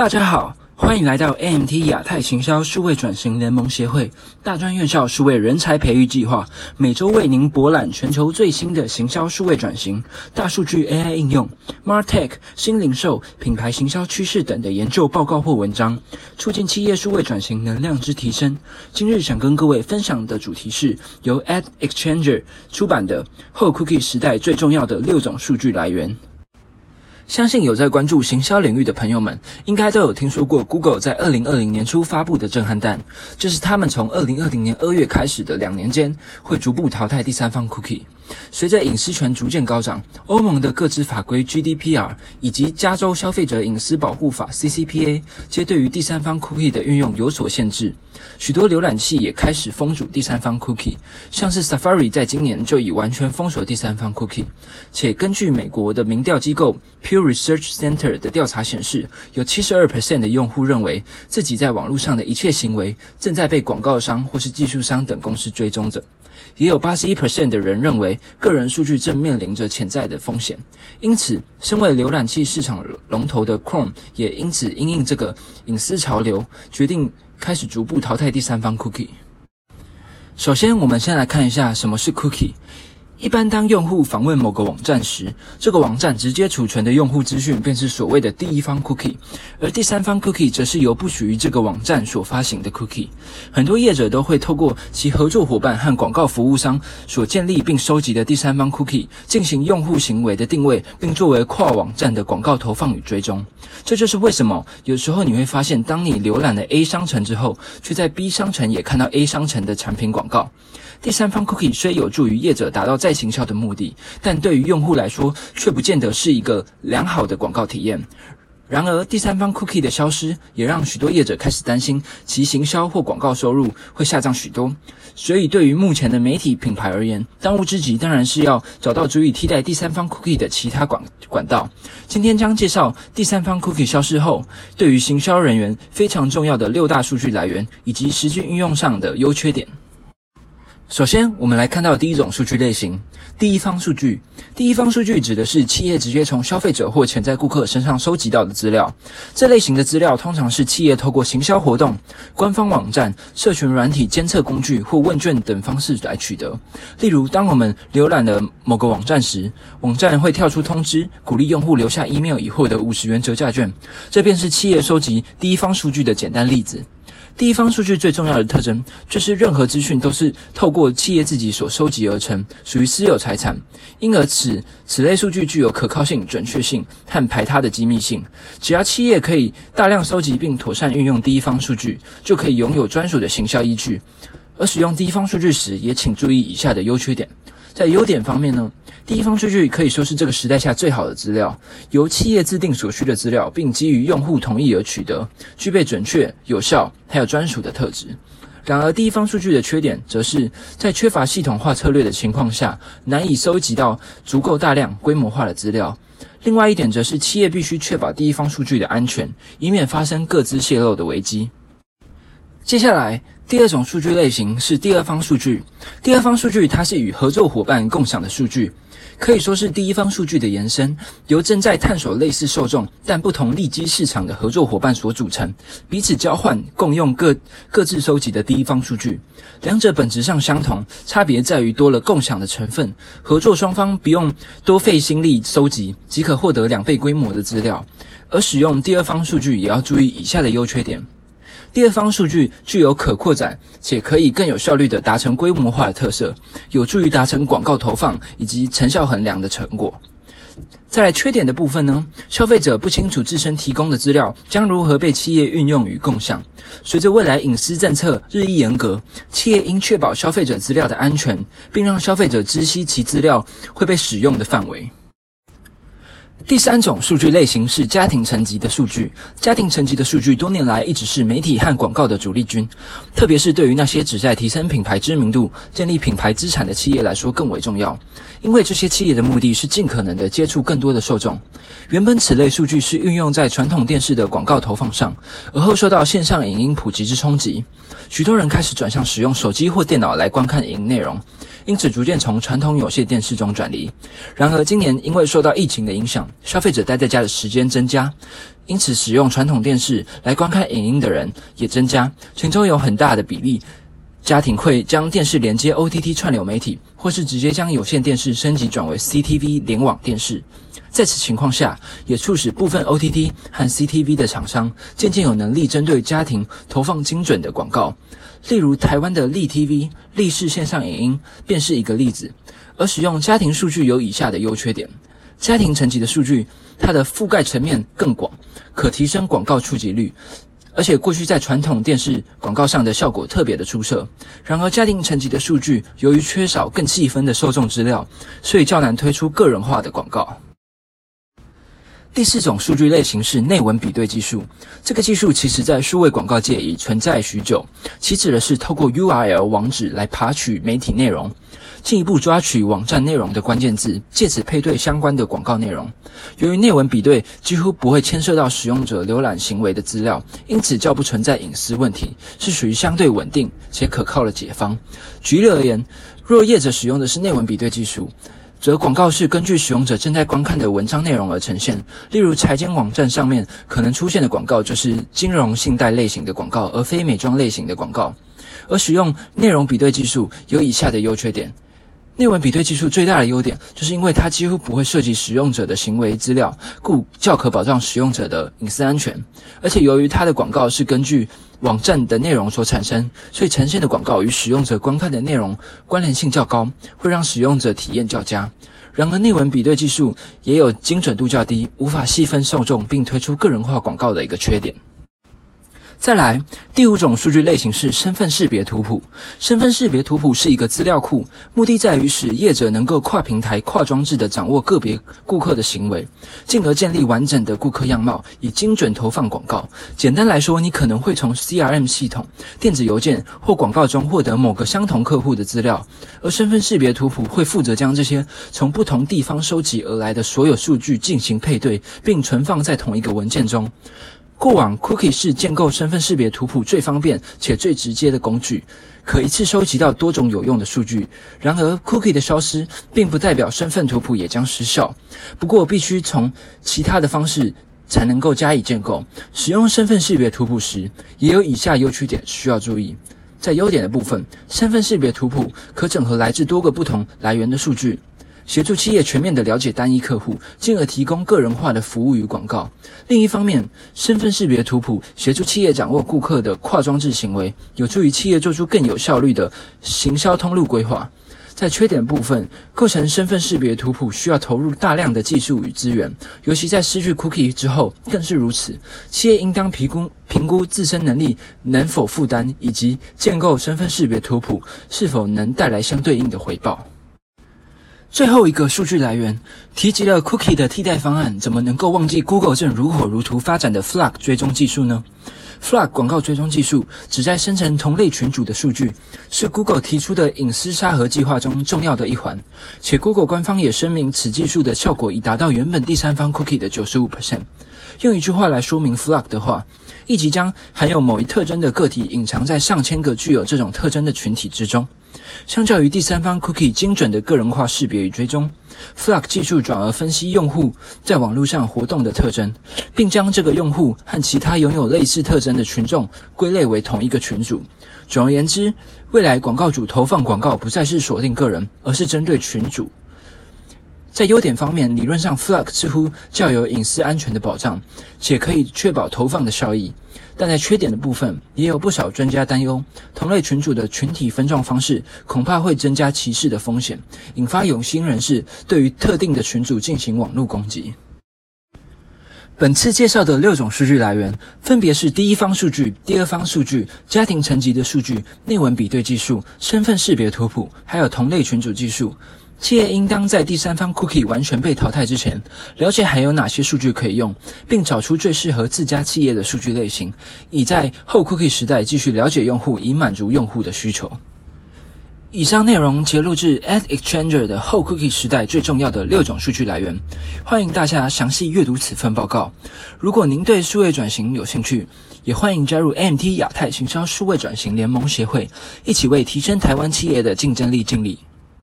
大家好，欢迎来到 AMT 亚太行销数位转型联盟协会大专院校数位人才培育计划，每周为您博览全球最新的行销数位转型、大数据 AI 应用、MarTech 新零售、品牌行销趋势等的研究报告或文章，促进企业数位转型能量之提升。今日想跟各位分享的主题是由 Ad Exchanger 出版的《后 Cookie 时代最重要的六种数据来源》。相信有在关注行销领域的朋友们，应该都有听说过 Google 在二零二零年初发布的震撼弹，就是他们从二零二零年二月开始的两年间，会逐步淘汰第三方 Cookie。随着隐私权逐渐高涨，欧盟的各自法规 GDPR 以及加州消费者隐私保护法 CCPA，皆对于第三方 Cookie 的运用有所限制。许多浏览器也开始封堵第三方 Cookie，像是 Safari 在今年就已完全封锁第三方 Cookie。且根据美国的民调机构 Pew Research Center 的调查显示，有72%的用户认为自己在网络上的一切行为正在被广告商或是技术商等公司追踪着。也有八十一 percent 的人认为个人数据正面临着潜在的风险，因此，身为浏览器市场龙头的 Chrome 也因此因应这个隐私潮流，决定开始逐步淘汰第三方 cookie。首先，我们先来看一下什么是 cookie。一般当用户访问某个网站时，这个网站直接储存的用户资讯便是所谓的第一方 cookie，而第三方 cookie 则是由不属于这个网站所发行的 cookie。很多业者都会透过其合作伙伴和广告服务商所建立并收集的第三方 cookie 进行用户行为的定位，并作为跨网站的广告投放与追踪。这就是为什么有时候你会发现，当你浏览了 A 商城之后，却在 B 商城也看到 A 商城的产品广告。第三方 cookie 虽有助于业者达到在在行销的目的，但对于用户来说却不见得是一个良好的广告体验。然而，第三方 cookie 的消失也让许多业者开始担心其行销或广告收入会下降许多。所以，对于目前的媒体品牌而言，当务之急当然是要找到足以替代第三方 cookie 的其他管管道。今天将介绍第三方 cookie 消失后，对于行销人员非常重要的六大数据来源以及实际运用上的优缺点。首先，我们来看到第一种数据类型：第一方数据。第一方数据指的是企业直接从消费者或潜在顾客身上收集到的资料。这类型的资料通常是企业透过行销活动、官方网站、社群软体监测工具或问卷等方式来取得。例如，当我们浏览了某个网站时，网站会跳出通知，鼓励用户留下 email 以获得五十元折价券。这便是企业收集第一方数据的简单例子。第一方数据最重要的特征就是任何资讯都是透过企业自己所收集而成，属于私有财产，因而此此类数据具有可靠性、准确性和排他的机密性。只要企业可以大量收集并妥善运用第一方数据，就可以拥有专属的行销依据。而使用第一方数据时，也请注意以下的优缺点。在优点方面呢，第一方数据可以说是这个时代下最好的资料，由企业自定所需的资料，并基于用户同意而取得，具备准确、有效还有专属的特质。然而，第一方数据的缺点，则是在缺乏系统化策略的情况下，难以收集到足够大量、规模化的资料。另外一点，则是企业必须确保第一方数据的安全，以免发生各自泄露的危机。接下来。第二种数据类型是第二方数据。第二方数据它是与合作伙伴共享的数据，可以说是第一方数据的延伸，由正在探索类似受众但不同利基市场的合作伙伴所组成，彼此交换、共用各各自收集的第一方数据。两者本质上相同，差别在于多了共享的成分，合作双方不用多费心力收集，即可获得两倍规模的资料。而使用第二方数据也要注意以下的优缺点。第二方数据具有可扩展且可以更有效率地达成规模化的特色，有助于达成广告投放以及成效衡量的成果。再来缺点的部分呢？消费者不清楚自身提供的资料将如何被企业运用与共享。随着未来隐私政策日益严格，企业应确保消费者资料的安全，并让消费者知悉其资料会被使用的范围。第三种数据类型是家庭层级的数据。家庭层级的数据多年来一直是媒体和广告的主力军，特别是对于那些旨在提升品牌知名度、建立品牌资产的企业来说更为重要。因为这些企业的目的是尽可能的接触更多的受众。原本此类数据是运用在传统电视的广告投放上，而后受到线上影音普及之冲击，许多人开始转向使用手机或电脑来观看影音内容。因此，逐渐从传统有线电视中转离。然而，今年因为受到疫情的影响，消费者待在家的时间增加，因此使用传统电视来观看影音的人也增加，其中有很大的比例。家庭会将电视连接 OTT 串流媒体，或是直接将有线电视升级转为 CTV 联网电视。在此情况下，也促使部分 OTT 和 CTV 的厂商渐渐有能力针对家庭投放精准的广告。例如，台湾的立 TV 立视线上影音便是一个例子。而使用家庭数据有以下的优缺点：家庭层级的数据，它的覆盖层面更广，可提升广告触及率。而且过去在传统电视广告上的效果特别的出色。然而，家庭层级的数据由于缺少更细分的受众资料，所以较难推出个人化的广告。第四种数据类型是内文比对技术。这个技术其实在数位广告界已存在许久，其指的是透过 URL 网址来爬取媒体内容。进一步抓取网站内容的关键字，借此配对相关的广告内容。由于内文比对几乎不会牵涉到使用者浏览行为的资料，因此较不存在隐私问题，是属于相对稳定且可靠的解方。举例而言，若业者使用的是内文比对技术，则广告是根据使用者正在观看的文章内容而呈现。例如，财经网站上面可能出现的广告就是金融信贷类型的广告，而非美妆类型的广告。而使用内容比对技术有以下的优缺点。内文比对技术最大的优点，就是因为它几乎不会涉及使用者的行为资料，故较可保障使用者的隐私安全。而且由于它的广告是根据网站的内容所产生，所以呈现的广告与使用者观看的内容关联性较高，会让使用者体验较佳。然而，内文比对技术也有精准度较低，无法细分受众并推出个人化广告的一个缺点。再来，第五种数据类型是身份识别图谱。身份识别图谱是一个资料库，目的在于使业者能够跨平台、跨装置的掌握个别顾客的行为，进而建立完整的顾客样貌，以精准投放广告。简单来说，你可能会从 CRM 系统、电子邮件或广告中获得某个相同客户的资料，而身份识别图谱会负责将这些从不同地方收集而来的所有数据进行配对，并存放在同一个文件中。过往，Cookie 是建构身份识别图谱最方便且最直接的工具，可一次收集到多种有用的数据。然而，Cookie 的消失并不代表身份图谱也将失效。不过，必须从其他的方式才能够加以建构。使用身份识别图谱时，也有以下优缺点需要注意。在优点的部分，身份识别图谱可整合来自多个不同来源的数据。协助企业全面的了解单一客户，进而提供个人化的服务与广告。另一方面，身份识别图谱协助企业掌握顾客的跨装置行为，有助于企业做出更有效率的行销通路规划。在缺点部分，构成身份识别图谱需要投入大量的技术与资源，尤其在失去 cookie 之后更是如此。企业应当评估评估自身能力能否负担，以及建构身份识别图谱是否能带来相对应的回报。最后一个数据来源提及了 Cookie 的替代方案，怎么能够忘记 Google 正如火如荼发展的 Flag 追踪技术呢？Flag 广告追踪技术旨在生成同类群组的数据，是 Google 提出的隐私沙盒计划中重要的一环。且 Google 官方也声明，此技术的效果已达到原本第三方 Cookie 的九十五 percent。用一句话来说明 Flag 的话，一即将含有某一特征的个体隐藏在上千个具有这种特征的群体之中。相较于第三方 cookie 精准的个人化识别与追踪，Flag 技术转而分析用户在网络上活动的特征，并将这个用户和其他拥有类似特征的群众归类为同一个群组。总而言之，未来广告主投放广告不再是锁定个人，而是针对群组。在优点方面，理论上 Flux 似乎较有隐私安全的保障，且可以确保投放的效益。但在缺点的部分，也有不少专家担忧，同类群组的群体分状方式恐怕会增加歧视的风险，引发有心人士对于特定的群组进行网络攻击。本次介绍的六种数据来源，分别是第一方数据、第二方数据、家庭层级的数据、内文比对技术、身份识别图谱，还有同类群组技术。企业应当在第三方 cookie 完全被淘汰之前，了解还有哪些数据可以用，并找出最适合自家企业的数据类型，以在后 cookie 时代继续了解用户，以满足用户的需求。以上内容揭露至 Ad Exchanger 的后 cookie 时代最重要的六种数据来源，欢迎大家详细阅读此份报告。如果您对数位转型有兴趣，也欢迎加入 MT 亚太行销数位转型联盟协会，一起为提升台湾企业的竞争力尽力。